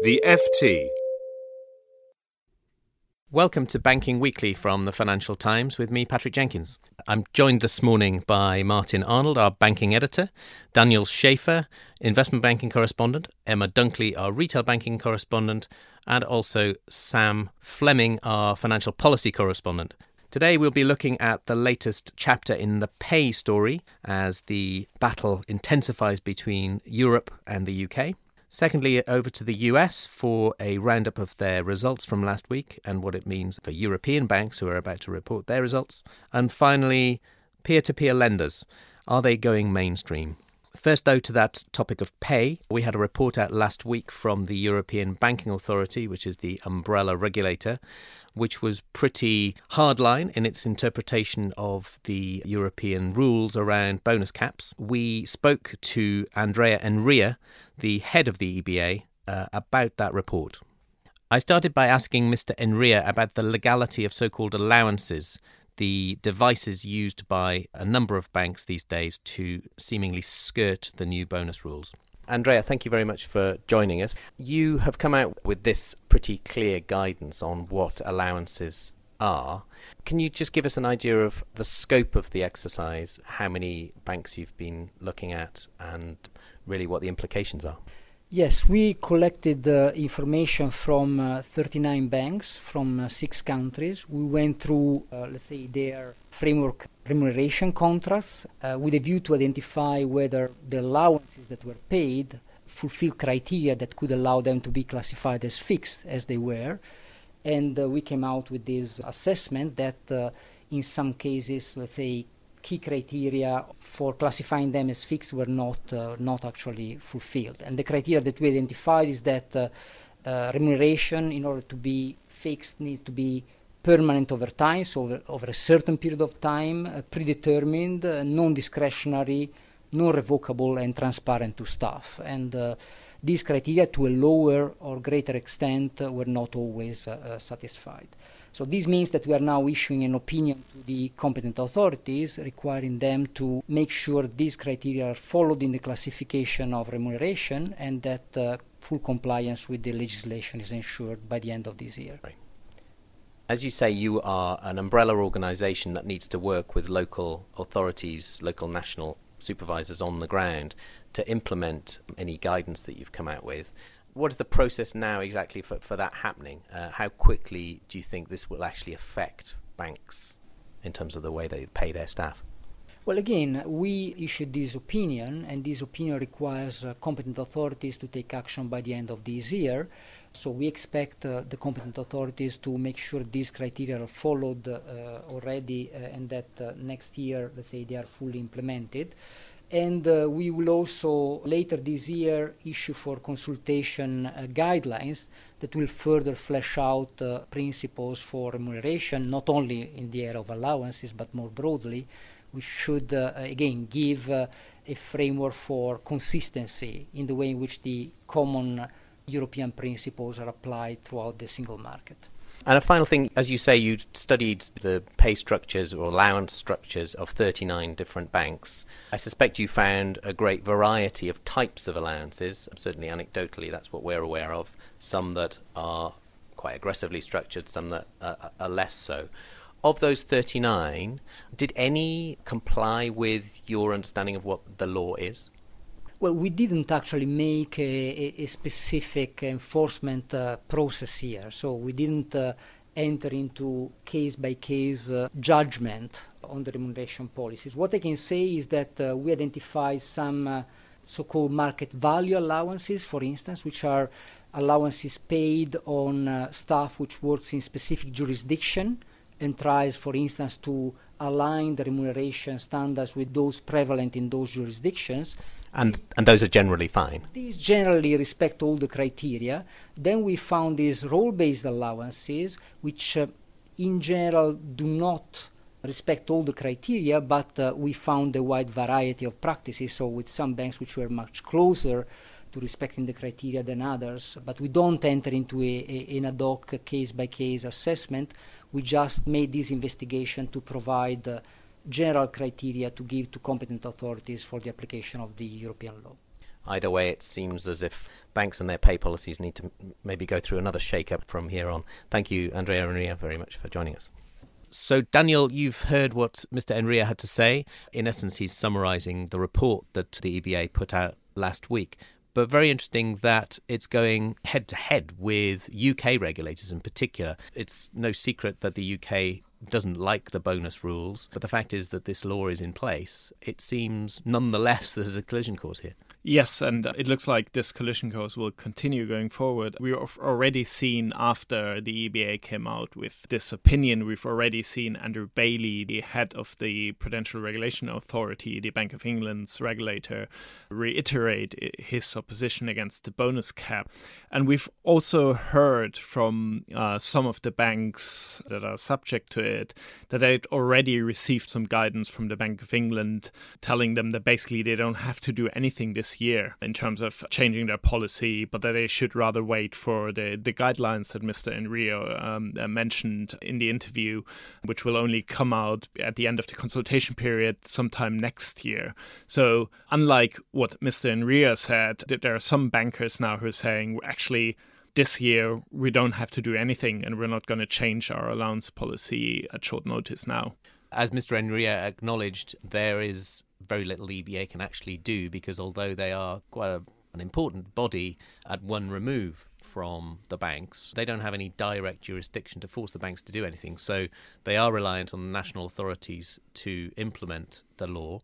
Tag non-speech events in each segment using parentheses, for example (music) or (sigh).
The FT. Welcome to Banking Weekly from the Financial Times with me, Patrick Jenkins. I'm joined this morning by Martin Arnold, our banking editor, Daniel Schaefer, investment banking correspondent, Emma Dunkley, our retail banking correspondent, and also Sam Fleming, our financial policy correspondent. Today we'll be looking at the latest chapter in the pay story as the battle intensifies between Europe and the UK. Secondly, over to the US for a roundup of their results from last week and what it means for European banks who are about to report their results. And finally, peer to peer lenders. Are they going mainstream? First, though, to that topic of pay, we had a report out last week from the European Banking Authority, which is the umbrella regulator, which was pretty hardline in its interpretation of the European rules around bonus caps. We spoke to Andrea Enria, the head of the EBA, uh, about that report. I started by asking Mr. Enria about the legality of so called allowances, the devices used by a number of banks these days to seemingly skirt the new bonus rules. Andrea, thank you very much for joining us. You have come out with this pretty clear guidance on what allowances are. Can you just give us an idea of the scope of the exercise, how many banks you've been looking at, and really what the implications are? Yes, we collected uh, information from uh, 39 banks from uh, six countries. We went through, uh, let's say, their framework remuneration contracts uh, with a view to identify whether the allowances that were paid fulfill criteria that could allow them to be classified as fixed as they were. And uh, we came out with this assessment that in some cases, let's say, key criteria for classifying them as fixed were not uh, not actually fulfilled. And the criteria that we identified is that uh, uh, remuneration, in order to be fixed, needs to be permanent over time, so over, over a certain period of time, uh, predetermined, uh, non-discretionary, non-revocable, and transparent to staff. And uh, these criteria, to a lower or greater extent, were not always satisfied. So this means that we are now issuing an opinion to the competent authorities requiring them to make sure these criteria are followed in the classification of remuneration and that uh, full compliance with the legislation is ensured by the end of this year. Right. As you say, you are an umbrella organisation that needs to work with local authorities, local national supervisors on the ground to implement any guidance that you've come out with what is the process now exactly for, for that happening? Uh, how quickly do you think this will actually affect banks in terms of the way they pay their staff? Well, again, we issued this opinion, and this opinion requires uh, competent authorities to take action by the end of this year. So we expect uh, the competent authorities to make sure these criteria are followed uh, already uh, and that uh, next year, let's say, they are fully implemented and uh, we will also later this year issue for consultation uh, guidelines that will further flesh out uh, principles for remuneration, not only in the area of allowances but more broadly. We should uh, again give uh, a framework for consistency in the way in which the common European principles are applied throughout the single market. And a final thing, as you say, you studied the pay structures or allowance structures of 39 different banks. I suspect you found a great variety of types of allowances. Certainly, anecdotally, that's what we're aware of. Some that are quite aggressively structured, some that are, are less so. Of those 39, did any comply with your understanding of what the law is? Well, we didn't actually make a, a specific enforcement uh, process here, so we didn't uh, enter into case by case uh, judgment on the remuneration policies. What I can say is that uh, we identified some uh, so called market value allowances, for instance, which are allowances paid on uh, staff which works in specific jurisdiction and tries, for instance, to align the remuneration standards with those prevalent in those jurisdictions and and those are generally fine. These generally respect all the criteria. Then we found these role-based allowances, which uh, in general do not respect all the criteria, but uh, we found a wide variety of practices. So with some banks which were much closer to respecting the criteria than others, but we don't enter into a, a, an ad hoc case-by-case assessment. We just made this investigation to provide. Uh, general criteria to give to competent authorities for the application of the European law. Either way, it seems as if banks and their pay policies need to maybe go through another shake-up from here on. Thank you, Andrea Enria, very much for joining us. So, Daniel, you've heard what Mr. Enria had to say. In essence, he's summarising the report that the EBA put out last week. But very interesting that it's going head to head with UK regulators in particular. It's no secret that the UK doesn't like the bonus rules, but the fact is that this law is in place. It seems nonetheless (laughs) there's a collision course here. Yes, and it looks like this collision course will continue going forward. We've already seen after the EBA came out with this opinion, we've already seen Andrew Bailey, the head of the Prudential Regulation Authority, the Bank of England's regulator, reiterate his opposition against the bonus cap. And we've also heard from uh, some of the banks that are subject to it that they'd already received some guidance from the Bank of England telling them that basically they don't have to do anything this this year in terms of changing their policy, but that they should rather wait for the, the guidelines that Mr. Enria um, uh, mentioned in the interview, which will only come out at the end of the consultation period sometime next year. So, unlike what Mr. Enria said, there are some bankers now who are saying, actually, this year we don't have to do anything and we're not going to change our allowance policy at short notice now. As Mr. Enria acknowledged, there is very little EBA can actually do because although they are quite a, an important body at one remove from the banks, they don't have any direct jurisdiction to force the banks to do anything. So they are reliant on national authorities to implement the law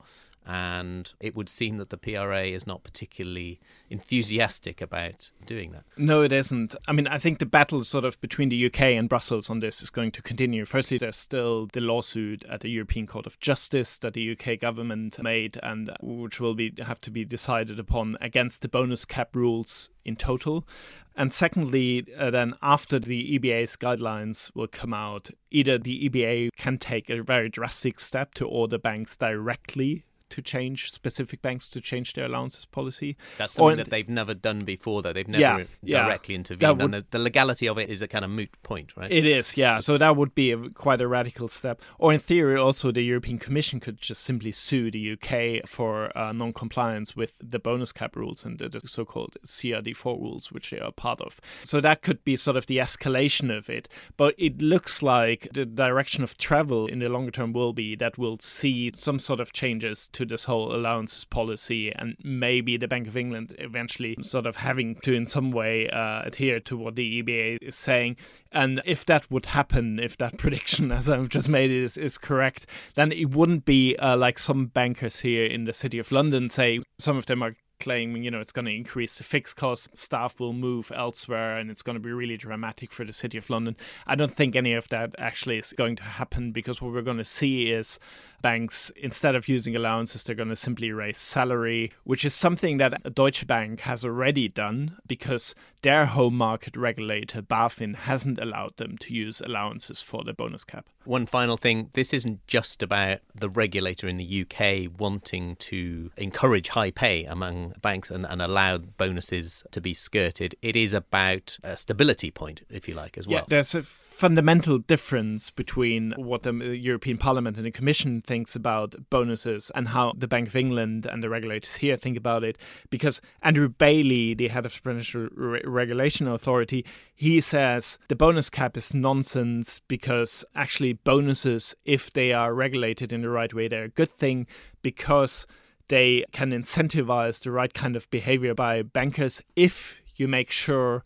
and it would seem that the PRA is not particularly enthusiastic about doing that. No, it isn't. I mean, I think the battle sort of between the UK and Brussels on this is going to continue. Firstly, there's still the lawsuit at the European Court of Justice that the UK government made, and which will be have to be decided upon against the bonus cap rules in total. And secondly, uh, then after the EBA's guidelines will come out, either the EBA can take a very drastic step to order banks directly to change specific banks to change their allowances policy. That's something that they've never done before, though. They've never yeah, directly yeah, intervened, would, and the, the, legality of it is a kind of moot point, right? It is, yeah. So that would be a, quite a radical step. Or in theory, also the European Commission could just simply sue the UK for uh, non-compliance with the bonus cap rules and the, the so-called CRD4 rules, which they are part of. So that could be sort of the escalation of it. But it looks like the direction of travel in the longer term will be that we'll see some sort of changes to this whole allowances policy, and maybe the Bank of England eventually sort of having to, in some way, uh, adhere to what the EBA is saying. And if that would happen, if that (laughs) prediction, as I've just made, is, is correct, then it wouldn't be uh, like some bankers here in the city of London say, some of them are claiming, you know, it's going to increase the fixed cost, staff will move elsewhere, and it's going to be really dramatic for the City of London. I don't think any of that actually is going to happen because what we're going to see is banks, instead of using allowances, they're going to simply raise salary, which is something that Deutsche Bank has already done because their home market regulator, BaFin, hasn't allowed them to use allowances for the bonus cap. One final thing this isn't just about the regulator in the UK wanting to encourage high pay among banks and, and allow bonuses to be skirted. It is about a stability point, if you like, as well. Yeah, there's a fundamental difference between what the uh, European Parliament and the Commission thinks about bonuses and how the Bank of England and the regulators here think about it. Because Andrew Bailey, the head of the Financial Re- Regulation Authority, he says the bonus cap is nonsense because actually bonuses, if they are regulated in the right way, they're a good thing because they can incentivize the right kind of behavior by bankers if you make sure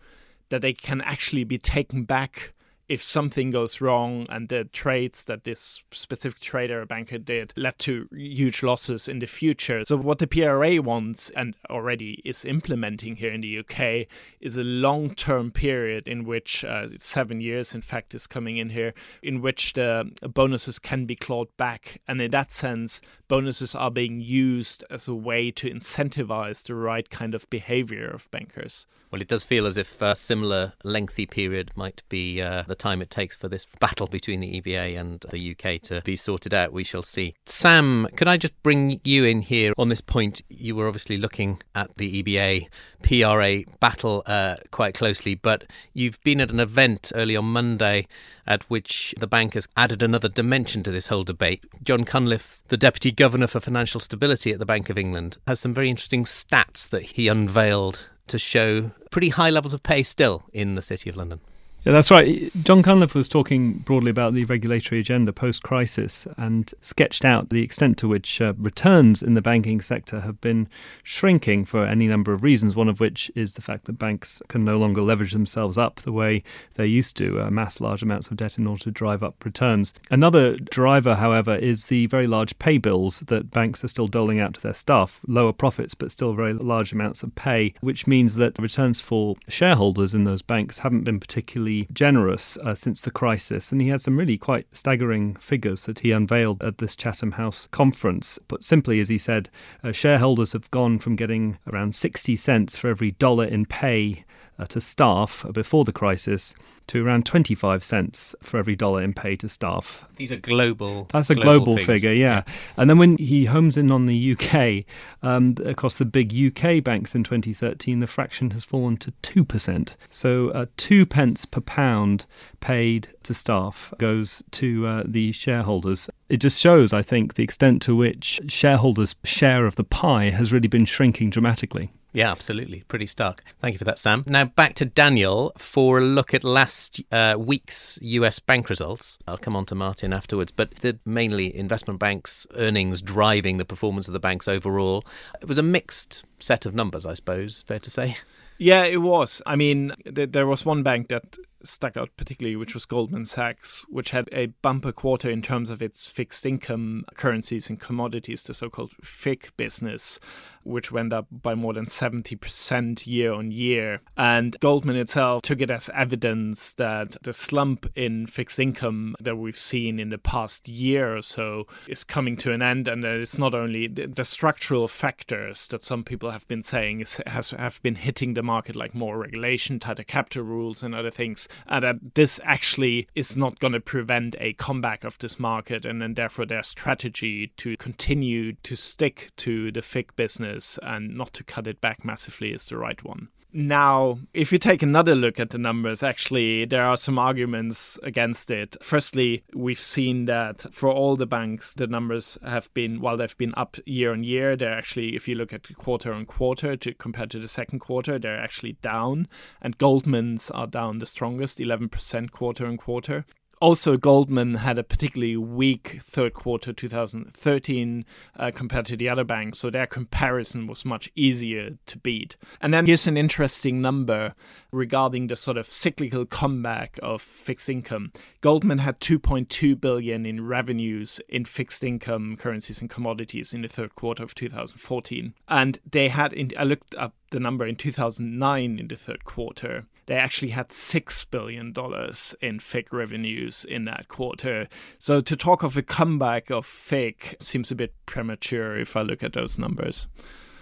that they can actually be taken back if something goes wrong and the trades that this specific trader or banker did led to huge losses in the future. So, what the PRA wants and already is implementing here in the UK is a long term period in which uh, seven years, in fact, is coming in here, in which the bonuses can be clawed back. And in that sense, bonuses are being used as a way to incentivize the right kind of behavior of bankers. Well, it does feel as if a similar lengthy period might be uh, the time it takes for this battle between the EBA and the UK to be sorted out, we shall see. Sam, could I just bring you in here on this point? You were obviously looking at the EBA PRA battle uh, quite closely, but you've been at an event early on Monday at which the bank has added another dimension to this whole debate. John Cunliffe, the Deputy Governor for Financial Stability at the Bank of England, has some very interesting stats that he unveiled to show pretty high levels of pay still in the City of London. Yeah, that's right. John Cunliffe was talking broadly about the regulatory agenda post crisis and sketched out the extent to which uh, returns in the banking sector have been shrinking for any number of reasons, one of which is the fact that banks can no longer leverage themselves up the way they used to, amass large amounts of debt in order to drive up returns. Another driver, however, is the very large pay bills that banks are still doling out to their staff, lower profits, but still very large amounts of pay, which means that returns for shareholders in those banks haven't been particularly generous uh, since the crisis, and he had some really quite staggering figures that he unveiled at this Chatham House conference. But simply, as he said, uh, shareholders have gone from getting around 60 cents for every dollar in pay to staff before the crisis to around 25 cents for every dollar in pay to staff. These are global. That's a global, global figure, yeah. yeah. And then when he homes in on the UK, um, across the big UK banks in 2013, the fraction has fallen to 2%. So uh, two pence per pound paid to staff goes to uh, the shareholders. It just shows, I think, the extent to which shareholders' share of the pie has really been shrinking dramatically. Yeah, absolutely. Pretty stark. Thank you for that, Sam. Now back to Daniel for a look at last uh, week's US bank results. I'll come on to Martin afterwards, but the mainly investment banks' earnings driving the performance of the banks overall. It was a mixed set of numbers, I suppose, fair to say. Yeah, it was. I mean, th- there was one bank that stuck out particularly, which was Goldman Sachs, which had a bumper quarter in terms of its fixed income currencies and commodities, the so called FIC business, which went up by more than 70% year on year. And Goldman itself took it as evidence that the slump in fixed income that we've seen in the past year or so is coming to an end, and that it's not only the, the structural factors that some people have been saying is, has have been hitting the market, like more regulation, tighter capital rules, and other things and that this actually is not going to prevent a comeback of this market, and then therefore their strategy to continue to stick to the FIC business and not to cut it back massively is the right one. Now, if you take another look at the numbers, actually, there are some arguments against it. Firstly, we've seen that for all the banks, the numbers have been, while they've been up year on year, they're actually, if you look at quarter on quarter to compared to the second quarter, they're actually down. And Goldman's are down the strongest, 11% quarter on quarter also, Goldman had a particularly weak third quarter 2013 uh, compared to the other banks, so their comparison was much easier to beat. And then here's an interesting number regarding the sort of cyclical comeback of fixed income. Goldman had 2.2 billion in revenues in fixed income currencies and commodities in the third quarter of 2014, and they had. In, I looked up the number in 2009 in the third quarter they actually had $6 billion in FIC revenues in that quarter. So to talk of a comeback of FIC seems a bit premature if I look at those numbers.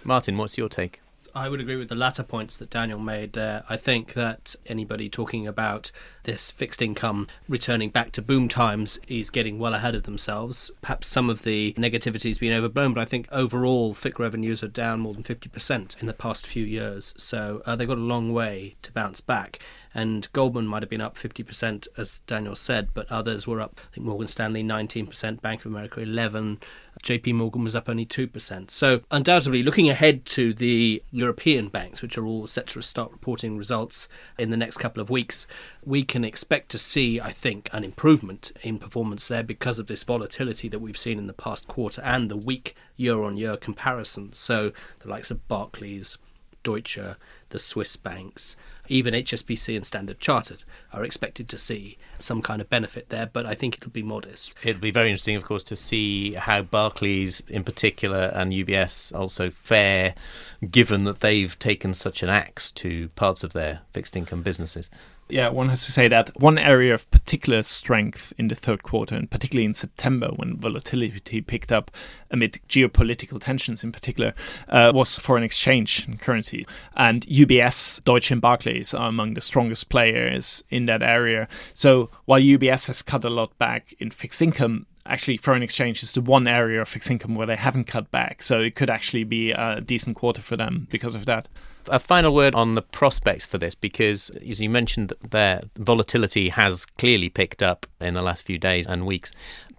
Martin, what's your take? I would agree with the latter points that Daniel made there. I think that anybody talking about this fixed income returning back to boom times is getting well ahead of themselves. Perhaps some of the negativity has been overblown, but I think overall FIC revenues are down more than 50% in the past few years. So uh, they've got a long way to bounce back and Goldman might have been up 50%, as Daniel said, but others were up. I think Morgan Stanley 19%, Bank of America 11, JP Morgan was up only 2%. So, undoubtedly, looking ahead to the European banks, which are all set to start reporting results in the next couple of weeks, we can expect to see, I think, an improvement in performance there because of this volatility that we've seen in the past quarter and the weak year on year comparisons. So, the likes of Barclays, Deutsche, the Swiss banks, even HSBC and Standard Chartered are expected to see some kind of benefit there, but I think it'll be modest. It'll be very interesting, of course, to see how Barclays in particular and UBS also fare, given that they've taken such an axe to parts of their fixed income businesses yeah, one has to say that one area of particular strength in the third quarter, and particularly in September when volatility picked up amid geopolitical tensions in particular, uh, was foreign exchange and currency. And UBS, Deutsche, and Barclays are among the strongest players in that area. So while UBS has cut a lot back in fixed income, actually foreign exchange is the one area of fixed income where they haven't cut back. So it could actually be a decent quarter for them because of that. A final word on the prospects for this, because as you mentioned, there volatility has clearly picked up in the last few days and weeks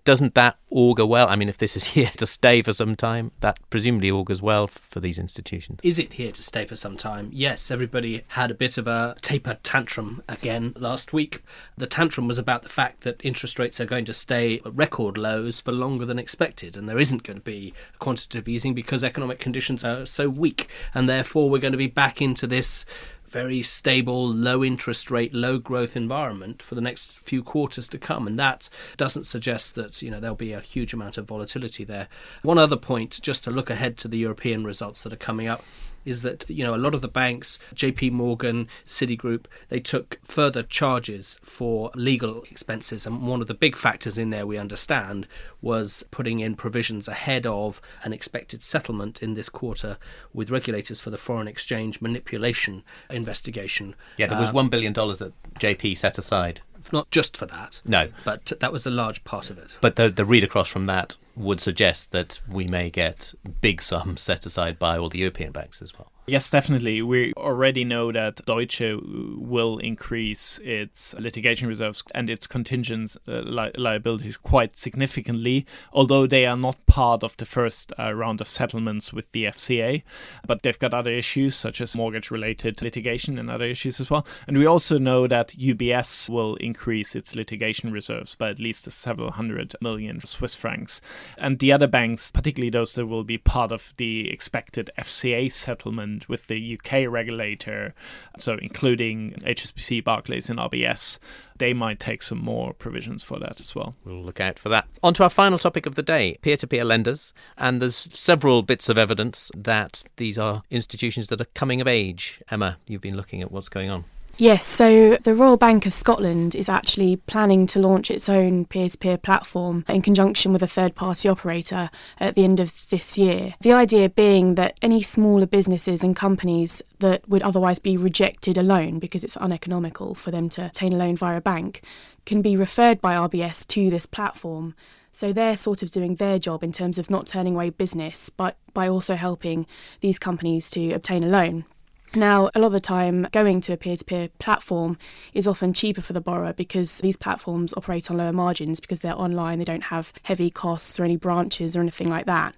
doesn't that augur well? I mean, if this is (laughs) here to stay for some time, that presumably augurs well for these institutions. Is it here to stay for some time? Yes, everybody had a bit of a taper tantrum again last week. The tantrum was about the fact that interest rates are going to stay at record lows for longer than expected, and there isn't going to be quantitative easing because economic conditions are so weak, and therefore we're going to be back into this very stable, low interest rate, low growth environment for the next few quarters to come. And that doesn't suggest that, you know, there'll be a huge amount of volatility there. One other point, just to look ahead to the European results that are coming up, is that you know a lot of the banks, J.P. Morgan, Citigroup, they took further charges for legal expenses, and one of the big factors in there we understand was putting in provisions ahead of an expected settlement in this quarter with regulators for the foreign exchange manipulation investigation. Yeah, there was uh, one billion dollars that JP set aside not just for that. No. But that was a large part of it. But the, the read across from that would suggest that we may get big sums set aside by all the European banks as well. Yes, definitely. We already know that Deutsche will increase its litigation reserves and its contingent uh, li- liabilities quite significantly, although they are not part of the first uh, round of settlements with the FCA. But they've got other issues such as mortgage related litigation and other issues as well. And we also know that UBS will increase its litigation reserves by at least several hundred million Swiss francs. And the other banks, particularly those that will be part of the expected FCA settlement with the UK regulator, so including HSBC, Barclays, and RBS, they might take some more provisions for that as well. We'll look out for that. On to our final topic of the day peer to peer lenders. And there's several bits of evidence that these are institutions that are coming of age. Emma, you've been looking at what's going on. Yes, so the Royal Bank of Scotland is actually planning to launch its own peer to peer platform in conjunction with a third party operator at the end of this year. The idea being that any smaller businesses and companies that would otherwise be rejected a loan because it's uneconomical for them to obtain a loan via a bank can be referred by RBS to this platform. So they're sort of doing their job in terms of not turning away business, but by also helping these companies to obtain a loan. Now, a lot of the time, going to a peer to peer platform is often cheaper for the borrower because these platforms operate on lower margins because they're online, they don't have heavy costs or any branches or anything like that.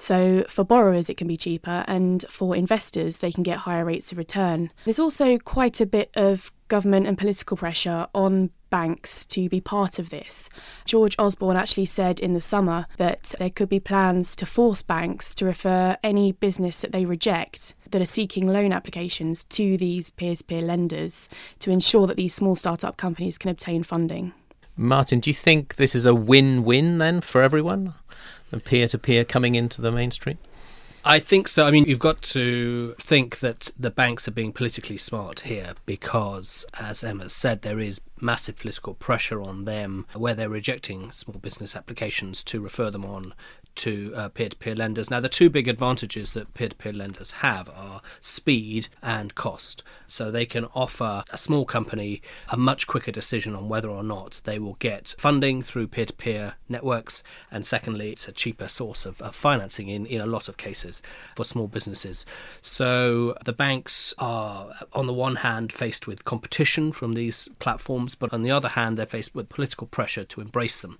So, for borrowers, it can be cheaper, and for investors, they can get higher rates of return. There's also quite a bit of government and political pressure on banks to be part of this. George Osborne actually said in the summer that there could be plans to force banks to refer any business that they reject that are seeking loan applications to these peer to peer lenders to ensure that these small startup companies can obtain funding. Martin, do you think this is a win win then for everyone? Peer to peer coming into the mainstream? I think so. I mean, you've got to think that the banks are being politically smart here because, as Emma said, there is massive political pressure on them where they're rejecting small business applications to refer them on to uh, peer-to-peer lenders. Now, the two big advantages that peer-to-peer lenders have are speed and cost. So they can offer a small company a much quicker decision on whether or not they will get funding through peer-to-peer networks, and secondly, it's a cheaper source of, of financing in, in a lot of cases for small businesses. So the banks are, on the one hand, faced with competition from these platforms, but on the other hand, they're faced with political pressure to embrace them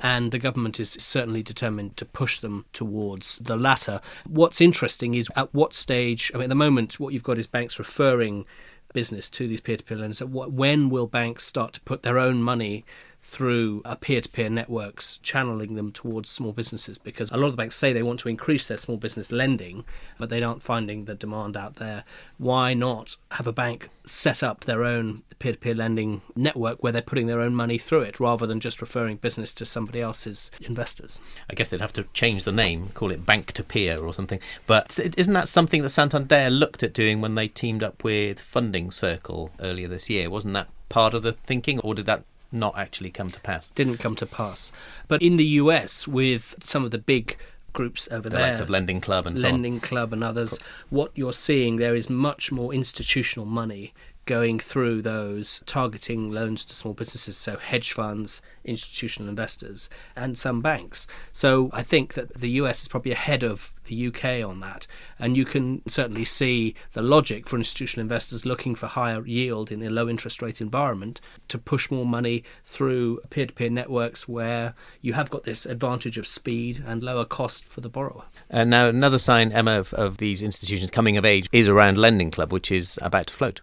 and the government is certainly determined to push them towards the latter. What's interesting is at what stage, I mean, at the moment, what you've got is banks referring business to these peer-to-peer lenders. When will banks start to put their own money through a peer-to-peer networks, channeling them towards small businesses? Because a lot of the banks say they want to increase their small business lending, but they aren't finding the demand out there. Why not have a bank set up their own peer-to-peer lending network where they're putting their own money through it, rather than just referring business to somebody else's investors? I guess they'd have to change the name, call it Bank to Peer or something. But isn't that something that Santander looked at doing when they teamed up with Funding Circle earlier this year? Wasn't that part of the thinking, or did that not actually come to pass. Didn't come to pass. But in the US, with some of the big groups over the there, likes of Lending Club and Lending so Club and others. What you're seeing there is much more institutional money going through those targeting loans to small businesses, so hedge funds, institutional investors, and some banks. So I think that the US is probably ahead of the UK on that. And you can certainly see the logic for institutional investors looking for higher yield in a low interest rate environment to push more money through peer to peer networks where you have got this advantage of speed and lower cost for the borrower. And now, another sign, Emma, of, of these institutions coming of age is around Lending Club, which is about to float.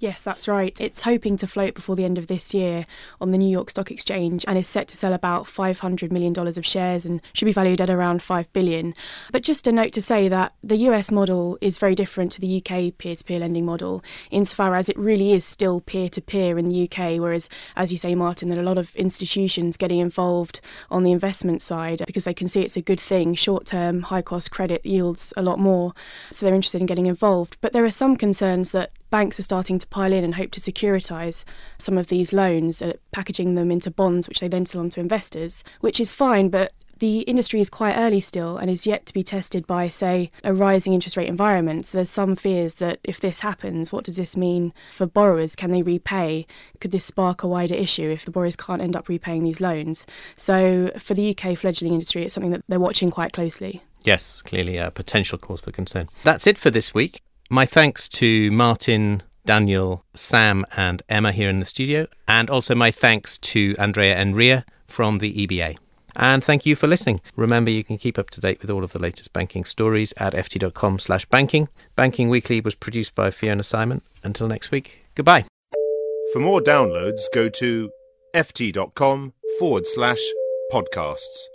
Yes, that's right. It's hoping to float before the end of this year on the New York Stock Exchange and is set to sell about $500 million of shares and should be valued at around 5 billion. But just a note to say that the US model is very different to the UK peer to peer lending model insofar as it really is still peer to peer in the UK, whereas, as you say, Martin, there are a lot of institutions getting involved on the investment side because they can see it's a good thing. Short term, high cost credit yields a lot more, so they're interested in getting involved. But there are some concerns that banks are starting to pile in and hope to securitize some of these loans, uh, packaging them into bonds, which they then sell on to investors, which is fine, but the industry is quite early still and is yet to be tested by, say, a rising interest rate environment. So there's some fears that if this happens, what does this mean for borrowers? Can they repay? Could this spark a wider issue if the borrowers can't end up repaying these loans? So for the UK fledgling industry, it's something that they're watching quite closely. Yes, clearly a potential cause for concern. That's it for this week. My thanks to Martin, Daniel, Sam, and Emma here in the studio, and also my thanks to Andrea Enria from the EBA. And thank you for listening. Remember, you can keep up to date with all of the latest banking stories at ft.com slash banking. Banking Weekly was produced by Fiona Simon. Until next week, goodbye. For more downloads, go to ft.com forward slash podcasts.